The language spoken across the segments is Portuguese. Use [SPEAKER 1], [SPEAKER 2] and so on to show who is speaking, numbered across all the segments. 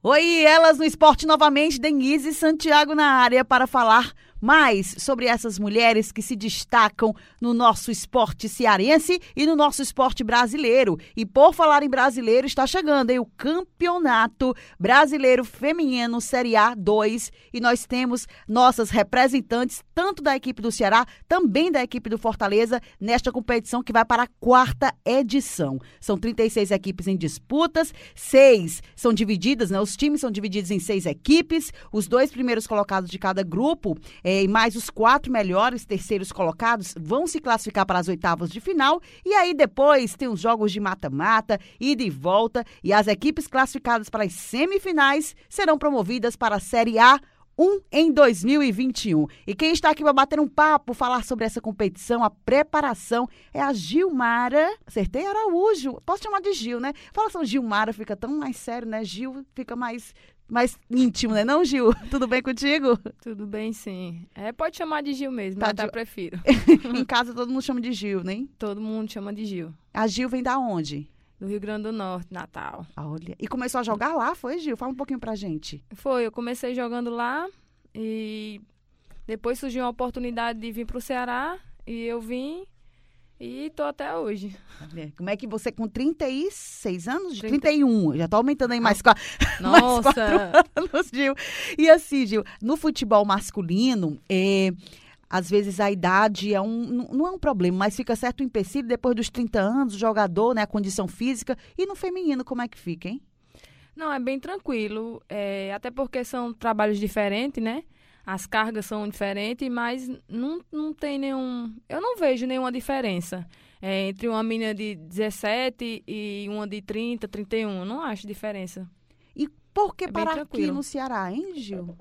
[SPEAKER 1] Oi, elas no esporte novamente, Denise Santiago na área para falar mais sobre essas mulheres que se destacam no nosso esporte cearense e no nosso esporte brasileiro. E por falar em brasileiro, está chegando aí o Campeonato Brasileiro Feminino Série A 2 e nós temos nossas representantes, tanto da equipe do Ceará, também da equipe do Fortaleza, nesta competição que vai para a quarta edição. São 36 equipes em disputas, seis são divididas, né? Os times são divididos em seis equipes, os dois primeiros colocados de cada grupo é, e mais os quatro melhores terceiros colocados vão se classificar para as oitavas de final. E aí depois tem os jogos de mata-mata, ida e volta. E as equipes classificadas para as semifinais serão promovidas para a Série A 1 em 2021. E quem está aqui para bater um papo, falar sobre essa competição, a preparação, é a Gilmara. Acertei Araújo. Posso chamar de Gil, né? Fala só Gilmara, fica tão mais sério, né? Gil fica mais mais íntimo, né? Não, Gil? Tudo bem contigo?
[SPEAKER 2] Tudo bem, sim. É, pode chamar de Gil mesmo, tá mas até prefiro.
[SPEAKER 1] em casa todo mundo chama de Gil, né?
[SPEAKER 2] Todo mundo chama de Gil.
[SPEAKER 1] A Gil vem da onde?
[SPEAKER 2] Do Rio Grande do Norte, Natal.
[SPEAKER 1] Olha. E começou a jogar lá, foi, Gil? Fala um pouquinho pra gente.
[SPEAKER 2] Foi, eu comecei jogando lá e depois surgiu a oportunidade de vir pro Ceará e eu vim e tô até hoje.
[SPEAKER 1] Como é que você, com 36 anos? 30... 31, já tô aumentando aí mais,
[SPEAKER 2] Nossa.
[SPEAKER 1] mais quatro anos, Gil. E assim, Gil, no futebol masculino, é, às vezes a idade é um, não é um problema, mas fica certo o empecilho depois dos 30 anos, o jogador, né, a condição física. E no feminino, como é que fica, hein?
[SPEAKER 2] Não, é bem tranquilo, é, até porque são trabalhos diferentes, né? As cargas são diferentes, mas não, não tem nenhum. Eu não vejo nenhuma diferença é, entre uma menina de 17 e uma de 30, 31. Não acho diferença.
[SPEAKER 1] E por que é parar aqui no Ceará, hein, Gil?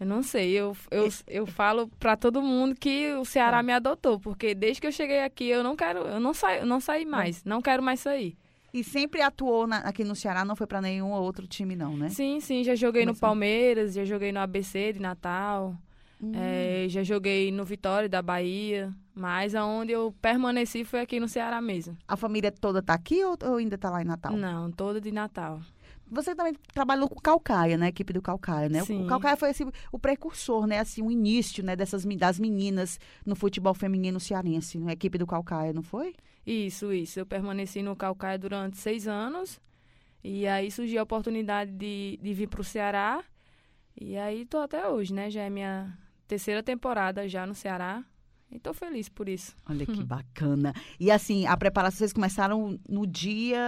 [SPEAKER 2] Eu não sei, eu, eu, eu falo para todo mundo que o Ceará é. me adotou, porque desde que eu cheguei aqui eu não quero, eu não saio, não saí mais, não quero mais sair.
[SPEAKER 1] E sempre atuou na, aqui no Ceará, não foi para nenhum outro time, não, né?
[SPEAKER 2] Sim, sim. Já joguei no Palmeiras, já joguei no ABC de Natal. Hum. É, já joguei no Vitória da Bahia. Mas aonde eu permaneci foi aqui no Ceará mesmo.
[SPEAKER 1] A família toda tá aqui ou, ou ainda tá lá em Natal?
[SPEAKER 2] Não, toda de Natal.
[SPEAKER 1] Você também trabalhou com o Calcaia, né? A equipe do Calcaia, né?
[SPEAKER 2] Sim.
[SPEAKER 1] O Calcaia foi assim, o precursor, né? Assim, o início, né? Dessas das meninas no futebol feminino cearense, a equipe do Calcaia, não foi?
[SPEAKER 2] Isso, isso. Eu permaneci no Calcaia durante seis anos. E aí surgiu a oportunidade de, de vir para o Ceará. E aí estou até hoje, né? Já é minha terceira temporada já no Ceará. E tô feliz por isso.
[SPEAKER 1] Olha que bacana. E assim, a preparação, vocês começaram no dia.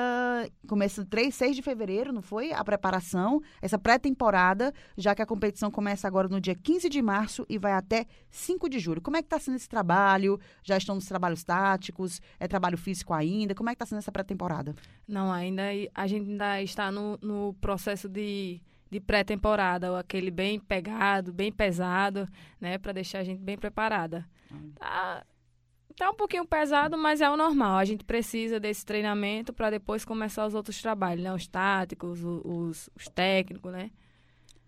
[SPEAKER 1] Começa 3, 6 de fevereiro, não foi? A preparação, essa pré-temporada, já que a competição começa agora no dia 15 de março e vai até 5 de julho. Como é que está sendo esse trabalho? Já estão nos trabalhos táticos? É trabalho físico ainda? Como é que está sendo essa pré-temporada?
[SPEAKER 2] Não, ainda a gente ainda está no, no processo de de pré-temporada, aquele bem pegado, bem pesado, né, para deixar a gente bem preparada. Tá, tá um pouquinho pesado, mas é o normal. A gente precisa desse treinamento para depois começar os outros trabalhos, né? Os táticos, os, os, técnicos, né?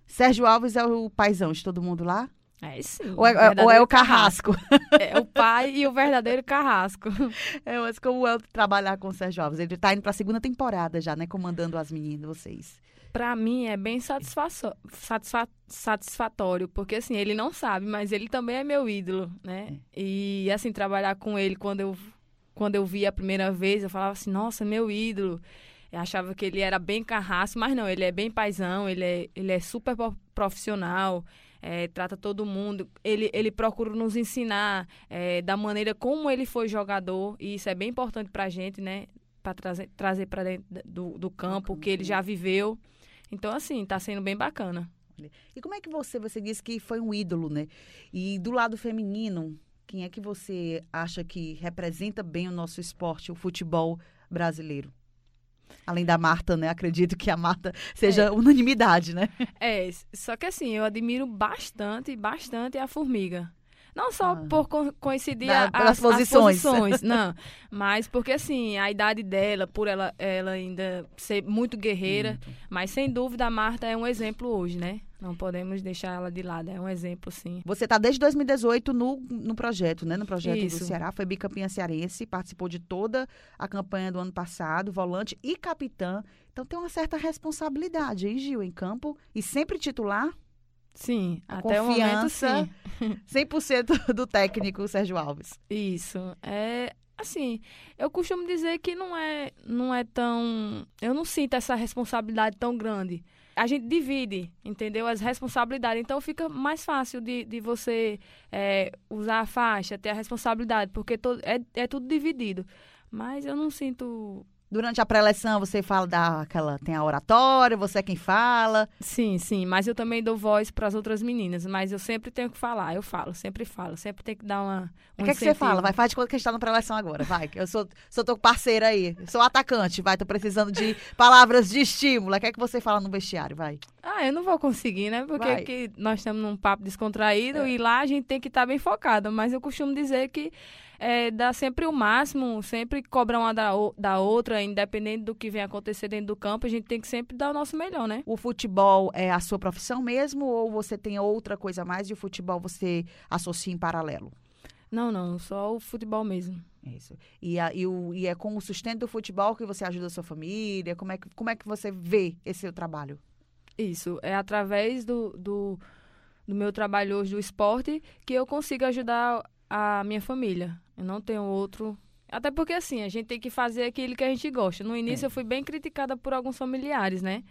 [SPEAKER 1] Sérgio Alves é o paizão de todo mundo lá?
[SPEAKER 2] É sim.
[SPEAKER 1] Ou é, ou é o carrasco? carrasco.
[SPEAKER 2] É o pai e o verdadeiro carrasco.
[SPEAKER 1] É, mas como é trabalhar com o Sérgio Alves? Ele está indo para a segunda temporada já, né? Comandando as meninas, vocês
[SPEAKER 2] para mim é bem satisfa satisfatório, porque assim, ele não sabe, mas ele também é meu ídolo, né? É. E assim, trabalhar com ele quando eu quando eu vi a primeira vez, eu falava assim, nossa, meu ídolo. Eu achava que ele era bem carrasco, mas não, ele é bem paisão, ele é, ele é super profissional, é, trata todo mundo. Ele, ele procura nos ensinar é, da maneira como ele foi jogador, e isso é bem importante pra gente, né? Para trazer, trazer para dentro do, do campo, que ele já viveu. Então, assim, está sendo bem bacana.
[SPEAKER 1] E como é que você, você disse que foi um ídolo, né? E do lado feminino, quem é que você acha que representa bem o nosso esporte, o futebol brasileiro? Além da Marta, né? Acredito que a Marta seja é. unanimidade, né?
[SPEAKER 2] É, só que assim, eu admiro bastante, bastante a Formiga. Não só ah. por co coincidir Na, as, posições. As posições não. Mas porque, assim, a idade dela, por ela, ela ainda ser muito guerreira, muito. mas sem dúvida a Marta é um exemplo hoje, né? Não podemos deixar ela de lado, é um exemplo, sim.
[SPEAKER 1] Você está desde 2018 no, no projeto, né? No projeto
[SPEAKER 2] Isso.
[SPEAKER 1] do Ceará, foi bicampeã cearense, participou de toda a campanha do ano passado, volante e capitã. Então tem uma certa responsabilidade, hein, Gil, em campo e sempre titular,
[SPEAKER 2] Sim,
[SPEAKER 1] A
[SPEAKER 2] até o momento, sim.
[SPEAKER 1] 100% do técnico Sérgio Alves.
[SPEAKER 2] Isso. É assim, eu costumo dizer que não é, não é tão. Eu não sinto essa responsabilidade tão grande. A gente divide, entendeu? As responsabilidades. Então fica mais fácil de, de você é, usar a faixa, ter a responsabilidade, porque to, é, é tudo dividido. Mas eu não sinto.
[SPEAKER 1] Durante a pré-eleção, você fala da aquela tem a oratória, você é quem fala.
[SPEAKER 2] Sim, sim. Mas eu também dou voz para as outras meninas. Mas eu sempre tenho que falar. Eu falo, sempre falo. Sempre tem que dar uma. Um
[SPEAKER 1] O que é que você fala? Vai, faz de conta que a gente tá na pré-eleição agora, vai. que Eu sou, sou teu parceiro aí. Sou atacante, vai. Tô precisando de palavras de estímulo. O que é que você fala no vestiário, vai?
[SPEAKER 2] Ah, eu não vou conseguir, né? Porque nós estamos num papo descontraído
[SPEAKER 1] É.
[SPEAKER 2] e lá a gente tem que estar bem focado. Mas eu costumo dizer que é, dá sempre o máximo, sempre cobrar uma da, da outra, independente do que vem acontecer dentro do campo, a gente tem que sempre dar o nosso melhor, né?
[SPEAKER 1] O futebol é a sua profissão mesmo ou você tem outra coisa a mais e o futebol você associa em paralelo?
[SPEAKER 2] Não, não, só o futebol mesmo.
[SPEAKER 1] Isso. E, a- e o- e é com o sustento do futebol que você ajuda a sua família? Como é que, como é que você vê esse seu trabalho?
[SPEAKER 2] Isso, é através do, do, do meu trabalho hoje do esporte que eu consigo ajudar a minha família. Eu não tenho outro. Até porque, assim, a gente tem que fazer aquilo que a gente gosta. No início
[SPEAKER 1] É.
[SPEAKER 2] eu fui bem criticada por alguns familiares, né?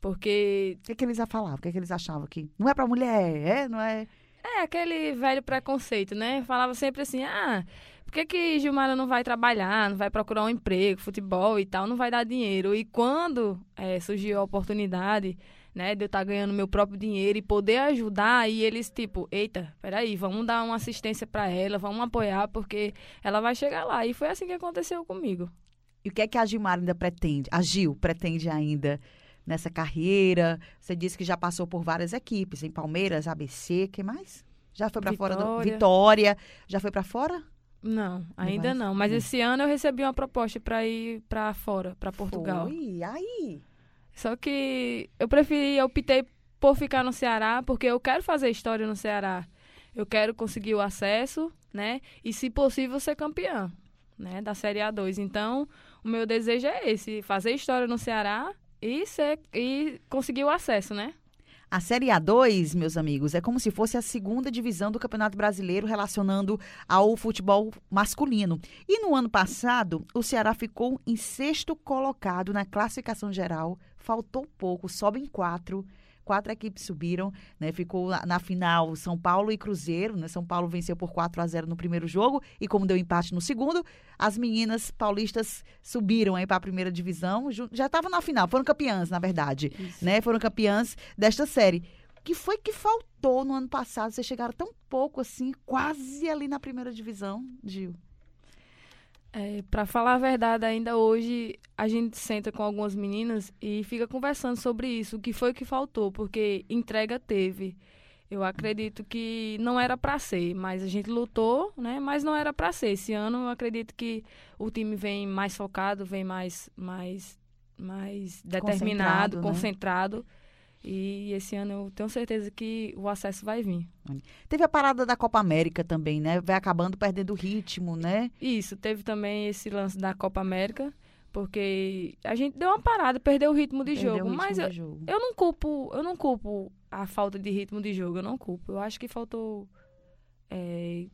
[SPEAKER 2] Porque
[SPEAKER 1] O que, é que eles falavam? O que, é que eles achavam que não é pra mulher, é? Não é?
[SPEAKER 2] é aquele velho preconceito, né? Falava sempre assim, ah, por que, que Gilmara não vai trabalhar, não vai procurar um emprego, futebol e tal, não vai dar dinheiro? E quando eh, surgiu a oportunidade, né, de eu estar ganhando meu próprio dinheiro e poder ajudar, e eles tipo, eita, peraí, vamos dar uma assistência para ela, vamos apoiar, porque ela vai chegar lá. E foi assim que aconteceu comigo.
[SPEAKER 1] E o que é que a Gilmar ainda pretende? A Gil pretende ainda nessa carreira? Você disse que já passou por várias equipes, em Palmeiras, ABC, que mais? Já foi pra fora do
[SPEAKER 2] Vitória.
[SPEAKER 1] Já foi pra fora?
[SPEAKER 2] Não, ainda
[SPEAKER 1] vai?
[SPEAKER 2] não. Mas
[SPEAKER 1] Hum.
[SPEAKER 2] esse ano eu recebi uma proposta para ir para fora, para Portugal.
[SPEAKER 1] Foi. Aí.
[SPEAKER 2] Só que eu preferi, eu optei por ficar no Ceará, porque eu quero fazer história no Ceará. Eu quero conseguir o acesso, né? E, se possível, ser campeã, né? Da Série A2. Então, o meu desejo é esse, fazer história no Ceará e, ser, e conseguir o acesso, né?
[SPEAKER 1] A Série A2, meus amigos, é como se fosse a segunda divisão do Campeonato Brasileiro relacionando ao futebol masculino. E no ano passado, o Ceará ficou em sexto colocado na classificação geral. Faltou pouco, sobem quatro. Quatro equipes subiram, né? Ficou na, na final São Paulo e Cruzeiro, né? São Paulo venceu por 4 a 0 no primeiro jogo e como deu empate no segundo, as meninas paulistas subiram aí para a primeira divisão, já estavam na final, foram campeãs, na verdade né? Foram campeãs desta série. O que foi que faltou no ano passado? Vocês chegaram tão pouco assim, quase ali na primeira divisão, Gil.
[SPEAKER 2] É, para falar a verdade, ainda hoje a gente senta com algumas meninas e fica conversando sobre isso, o que foi que faltou, porque entrega teve. Eu acredito que não era para ser, mas a gente lutou, né? Mas não era para ser. Esse ano eu acredito que o time vem mais focado, vem mais mais mais determinado,
[SPEAKER 1] Concentrado, né?
[SPEAKER 2] E esse ano eu tenho certeza que o acesso vai vir.
[SPEAKER 1] Teve a parada da Copa América também, né? Vai acabando perdendo o ritmo, né?
[SPEAKER 2] Isso, teve também esse lance da Copa América, porque a gente deu uma parada, perdeu o ritmo de
[SPEAKER 1] Perdeu
[SPEAKER 2] jogo.
[SPEAKER 1] ritmo
[SPEAKER 2] Mas eu,
[SPEAKER 1] jogo.
[SPEAKER 2] eu não culpo, eu não culpo a falta de ritmo de jogo, eu não culpo. Eu acho que faltou é,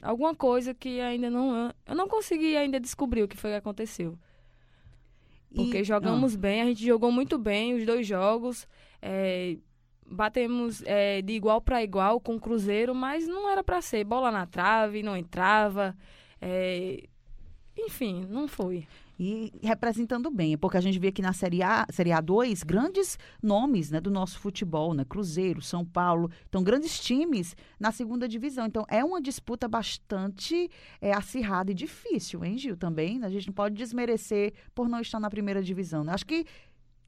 [SPEAKER 2] alguma coisa que ainda não. Eu não consegui ainda descobrir o que foi que aconteceu. Porque
[SPEAKER 1] E-
[SPEAKER 2] jogamos bem, a gente jogou muito bem os dois jogos. É, batemos é, de igual para igual com o Cruzeiro, mas não era para ser. Bola na trave, não entrava. é, enfim, não foi.
[SPEAKER 1] E representando bem, porque a gente vê aqui na Série A, Série A2, grandes nomes né, do nosso futebol, né? Cruzeiro, São Paulo, então grandes times na segunda divisão. Então é uma disputa bastante é, acirrada e difícil, hein, Gil? Também. A gente não pode desmerecer por não estar na primeira divisão. Né? Acho que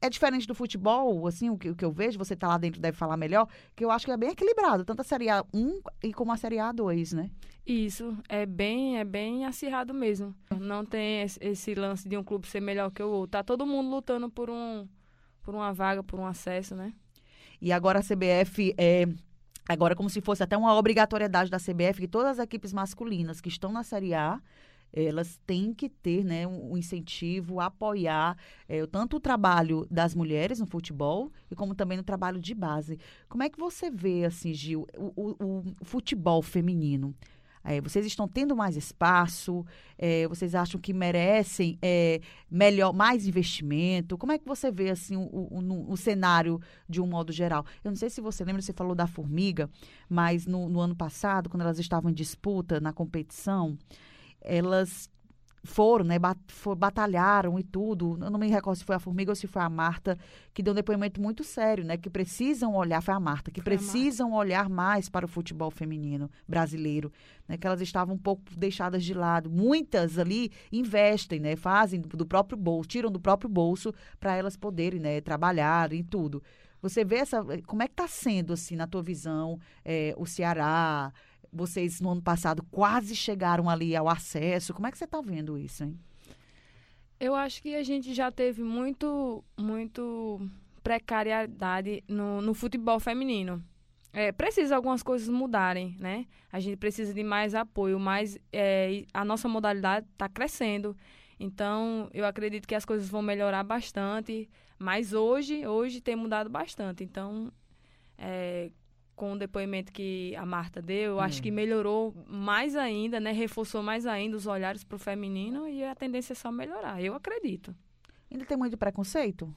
[SPEAKER 1] é diferente do futebol, assim, o que, o que eu vejo, você tá lá dentro deve falar melhor, que eu acho que é bem equilibrado, tanto a Série A1 e como a Série A2, né?
[SPEAKER 2] Isso, é bem, é bem acirrado mesmo. Não tem esse, lance de um clube ser melhor que o outro. Tá todo mundo lutando por um por uma vaga, por um acesso, né?
[SPEAKER 1] E agora a CBF é agora como se fosse até uma obrigatoriedade da CBF que todas as equipes masculinas que estão na Série A elas têm que ter né, um incentivo, apoiar é, tanto o trabalho das mulheres no futebol e como também no trabalho de base. Como é que você vê, assim, Gil, o, o, o futebol feminino? É, vocês estão tendo mais espaço? É, vocês acham que merecem melhor, mais investimento? Como é que você vê assim o, o, o, cenário de um modo geral? Eu não sei se você lembra, você falou da formiga, mas no, no ano passado, quando elas estavam em disputa na competição, elas foram, né, bat, for, batalharam e tudo. Eu não me recordo se foi a Formiga ou se foi a Marta, que deu um depoimento muito sério, né, que precisam olhar, foi a Marta, que foi precisam Marta. olhar mais para o futebol feminino brasileiro, né, que elas estavam um pouco deixadas de lado. Muitas ali investem, né, fazem do próprio bolso, tiram do próprio bolso para elas poderem, né, trabalhar e tudo. Você vê essa, como é que está sendo, assim, na tua visão, é, o Ceará, vocês no ano passado quase chegaram ali ao acesso. Como é que você está vendo isso, hein?
[SPEAKER 2] Eu acho que a gente já teve muito, muito precariedade no, no futebol feminino. É, precisa algumas coisas mudarem, né? A gente precisa de mais apoio, mas é, a nossa modalidade está crescendo. Então, eu acredito que as coisas vão melhorar bastante. Mas hoje, hoje tem mudado bastante. Então, é, com o depoimento que a Marta deu, hum. acho que melhorou mais ainda, né? Reforçou mais ainda os olhares para o feminino e a tendência é só melhorar. Eu acredito.
[SPEAKER 1] Ainda tem muito preconceito?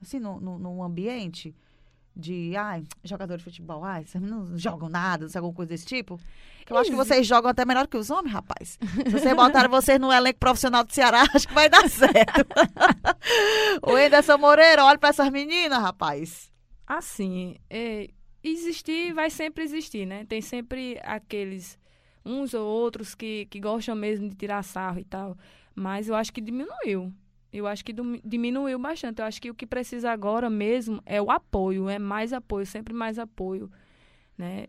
[SPEAKER 1] Assim, no, no, no ambiente de, ai, jogador de futebol, ai, vocês não jogam nada, não sei, alguma coisa desse tipo? Que eu acho que vocês jogam até melhor que os homens, rapaz. Se vocês botarem vocês no elenco profissional do Ceará, acho que vai dar certo. o Anderson Moreira, olha para essas meninas, rapaz.
[SPEAKER 2] Assim, é, existir vai sempre existir, né? Tem sempre aqueles uns ou outros que, que gostam mesmo de tirar sarro e tal. Mas eu acho que diminuiu. Eu acho que diminuiu bastante. Eu acho que o que precisa agora mesmo é o apoio, é mais apoio, sempre mais apoio, né?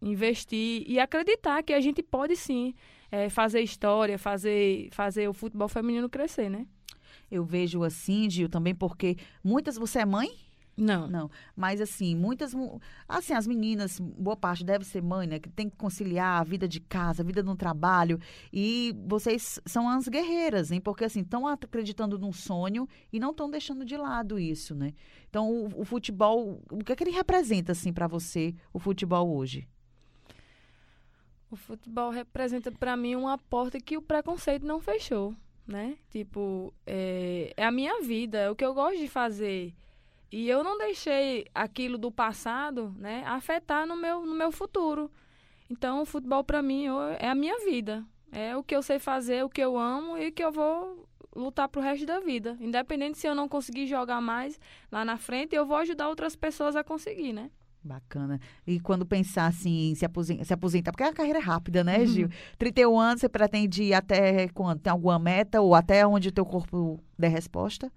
[SPEAKER 2] Investir e acreditar que a gente pode sim é, fazer história, fazer, fazer o futebol feminino crescer, né?
[SPEAKER 1] Eu vejo assim, Gil, também porque muitas. Você é mãe?
[SPEAKER 2] Não.
[SPEAKER 1] Não. Mas, assim, muitas. Assim, as meninas, boa parte deve ser mãe, né? Que tem que conciliar a vida de casa, a vida no trabalho. E vocês são as guerreiras, hein? Porque, assim, estão acreditando num sonho e não estão deixando de lado isso, né? Então, o, o futebol. O que é que ele representa, assim, para você, o futebol hoje?
[SPEAKER 2] O futebol representa para mim uma porta que o preconceito não fechou, né? Tipo, é, é a minha vida, é o que eu gosto de fazer. E eu não deixei aquilo do passado, né, afetar no meu, no meu futuro. Então, o futebol para mim é a minha vida. É o que eu sei fazer, o que eu amo e que eu vou lutar pro resto da vida. Independente se eu não conseguir jogar mais lá na frente, eu vou ajudar outras pessoas a conseguir, né?
[SPEAKER 1] Bacana. E quando pensar assim em se aposentar, se aposentar, porque a carreira é rápida, né, Gil? Uhum. 31 anos, você pretende ir até quando? Tem alguma meta ou até onde o teu corpo der resposta?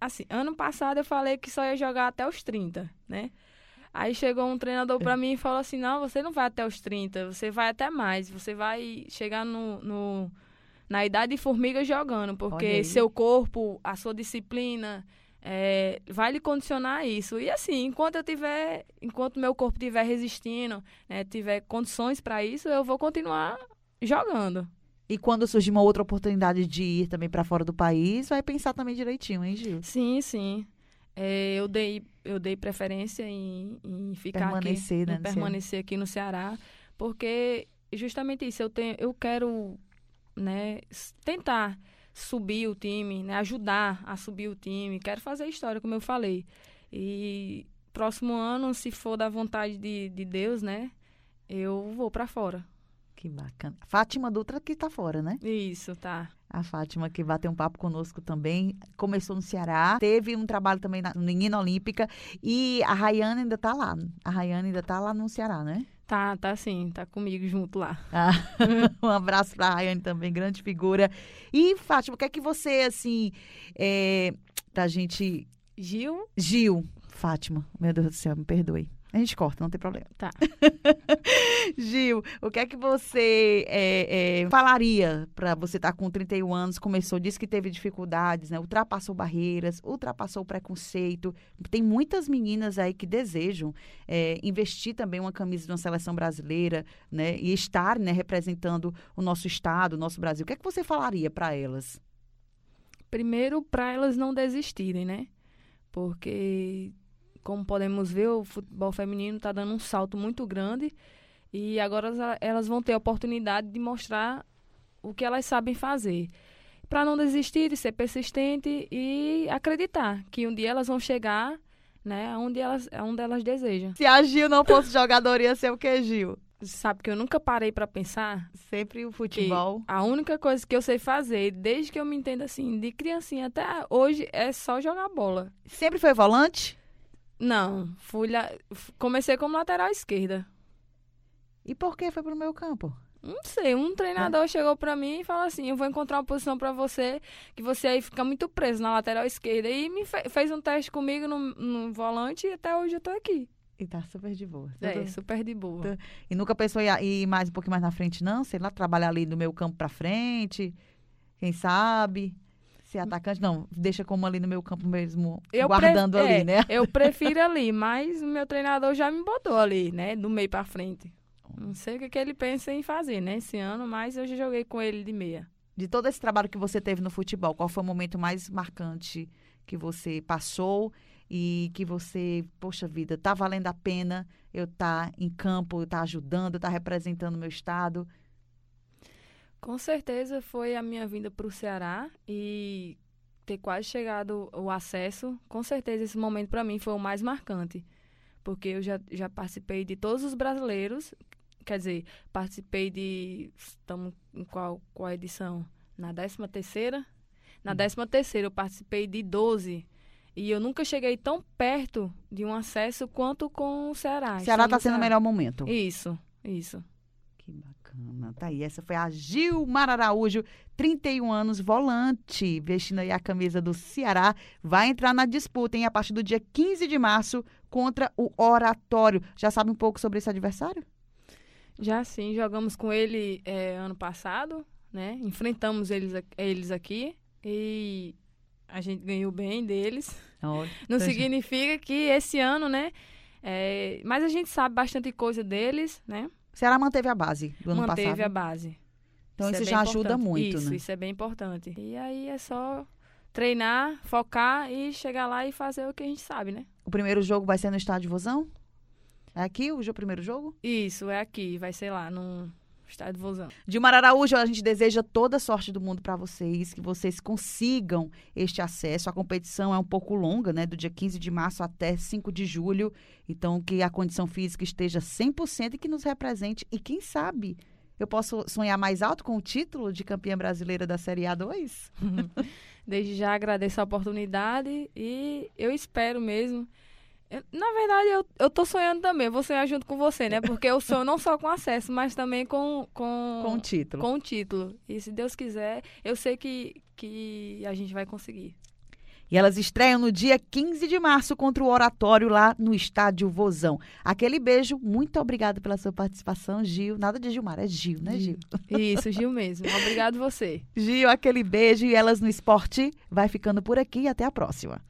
[SPEAKER 2] Assim, ano passado eu falei que só ia jogar até os 30, né? Aí chegou um treinador para mim e falou assim: não, você não vai até os 30, você vai até mais, você vai chegar no, no na idade de formiga jogando, porque seu corpo, a sua disciplina. É, vai lhe condicionar isso. E assim, enquanto eu tiver, enquanto meu corpo estiver resistindo, né, tiver condições para isso, eu vou continuar jogando.
[SPEAKER 1] E quando surgir uma outra oportunidade de ir também para fora do país, vai pensar também direitinho, hein, Gil?
[SPEAKER 2] Sim, sim. É, eu dei eu dei preferência em, em ficar
[SPEAKER 1] permanecer,
[SPEAKER 2] aqui,
[SPEAKER 1] né,
[SPEAKER 2] em permanecer aqui no Ceará, porque justamente isso eu tenho eu quero, né, tentar subir o time, né, ajudar a subir o time, quero fazer história, como eu falei. E próximo ano, se for da vontade de, de Deus, né, eu vou para fora.
[SPEAKER 1] Que bacana. Fátima Dutra que está fora, né?
[SPEAKER 2] Isso, tá.
[SPEAKER 1] A Fátima que vai ter um papo conosco também. Começou no Ceará, teve um trabalho também na Menina Olímpica e a Rayane ainda está lá. A Rayane ainda está lá no Ceará, né?
[SPEAKER 2] Tá, tá sim, tá comigo junto lá.
[SPEAKER 1] Ah, um abraço para a Rayane também, grande figura. E Fátima, o que é que você, assim, é, pra gente...
[SPEAKER 2] Gil?
[SPEAKER 1] Gil, Fátima, meu Deus do céu, me perdoe. A gente corta, não tem problema.
[SPEAKER 2] Tá.
[SPEAKER 1] Gil, o que é que você é, é, falaria para você estar tá com 31 anos, começou, disse que teve dificuldades, né? Ultrapassou barreiras, ultrapassou o preconceito. Tem muitas meninas aí que desejam é, investir também uma camisa de uma seleção brasileira, né? E estar né, representando o nosso estado, o nosso Brasil. O que é que você falaria para elas?
[SPEAKER 2] Primeiro, para elas não desistirem, né? Porque como podemos ver, o futebol feminino está dando um salto muito grande e agora elas vão ter a oportunidade de mostrar o que elas sabem fazer. Para não desistir, de ser persistente e acreditar que um dia elas vão chegar né, onde elas, onde elas desejam.
[SPEAKER 1] Se a Gil não fosse jogadora, ia ser o que, Gil?
[SPEAKER 2] Sabe que eu nunca parei para pensar.
[SPEAKER 1] Sempre o futebol.
[SPEAKER 2] A única coisa que eu sei fazer, desde que eu me entendo assim, de criancinha até hoje, é só jogar bola.
[SPEAKER 1] Sempre foi volante?
[SPEAKER 2] Não, fui lá, comecei como lateral esquerda.
[SPEAKER 1] E por que foi pro meu campo?
[SPEAKER 2] Não sei, um treinador é. chegou para mim e falou assim: "Eu vou encontrar uma posição para você que você aí fica muito preso na lateral esquerda". E me fe fez um teste comigo no, no, volante e até hoje eu tô aqui.
[SPEAKER 1] E tá super de boa.
[SPEAKER 2] É, super de boa.
[SPEAKER 1] E nunca pensou em ir mais um pouquinho mais na frente não? Sei lá, trabalhar ali no meu campo para frente, quem sabe? Ser atacante, não, deixa como ali no meu campo mesmo, eu guardando ali,
[SPEAKER 2] é,
[SPEAKER 1] né?
[SPEAKER 2] Eu prefiro ali, mas o meu treinador já me botou ali, né, do meio para frente. Não sei o que, que ele pensa em fazer, né, esse ano, mas eu já joguei com ele de meia.
[SPEAKER 1] De todo esse trabalho que você teve no futebol, qual foi o momento mais marcante que você passou e que você, poxa vida, tá valendo a pena eu estar tá em campo, estar tá ajudando, estar tá representando o meu estado?
[SPEAKER 2] Com certeza foi a minha vinda para o Ceará e ter quase chegado o acesso. Com certeza esse momento para mim foi o mais marcante, porque eu já, já participei de todos os brasileiros, quer dizer, participei de estamos em qual qual edição? Na 13 terceira? Na 13 hum. terceira eu participei de 12 e eu nunca cheguei tão perto de um acesso quanto com o Ceará.
[SPEAKER 1] Ceará está sendo o melhor momento.
[SPEAKER 2] Isso, isso.
[SPEAKER 1] Que bacana. Tá aí, essa foi a Gilmar Araújo, 31 anos, volante, vestindo aí a camisa do Ceará. Vai entrar na disputa, hein, a partir do dia 15 de março contra o Oratório. Já sabe um pouco sobre esse adversário?
[SPEAKER 2] Já sim, jogamos com ele é, ano passado, né? Enfrentamos eles, eles aqui e a gente ganhou bem deles. Não significa que esse ano, né? É, mas a gente sabe bastante coisa deles, né?
[SPEAKER 1] Ceará manteve a base do ano
[SPEAKER 2] manteve
[SPEAKER 1] passado.
[SPEAKER 2] Manteve a base.
[SPEAKER 1] Então isso, isso é já ajuda muito,
[SPEAKER 2] isso,
[SPEAKER 1] né?
[SPEAKER 2] Isso é bem importante. E aí é só treinar, focar e chegar lá e fazer o que a gente sabe, né?
[SPEAKER 1] O primeiro jogo vai ser no estádio Vozão? É aqui o primeiro jogo?
[SPEAKER 2] Isso, é aqui. Vai ser lá, no estádio Vozão.
[SPEAKER 1] Dilmar Araújo, a gente deseja toda a sorte do mundo para vocês, que vocês consigam este acesso. A competição é um pouco longa, né? Do dia 15 de março até 5 de julho. Então, que a condição física esteja 100% e que nos represente. E quem sabe eu posso sonhar mais alto com o título de campeã brasileira da Série A2?
[SPEAKER 2] Desde já agradeço a oportunidade e eu espero mesmo. Na verdade, eu, eu tô sonhando também, eu vou sonhar junto com você, né? Porque eu sonho não só com acesso, mas também com, com,
[SPEAKER 1] com o título.
[SPEAKER 2] Com o título. E se Deus quiser, eu sei que, que a gente vai conseguir.
[SPEAKER 1] E elas estreiam no dia 15 de março contra o Oratório lá no Estádio Vozão. Aquele beijo, muito obrigada pela sua participação, Gil. Nada de Gilmar, é Gil, né, Gil?
[SPEAKER 2] Isso, Gil mesmo. Obrigado você.
[SPEAKER 1] Gil, aquele beijo e elas no esporte vai ficando por aqui e até a próxima.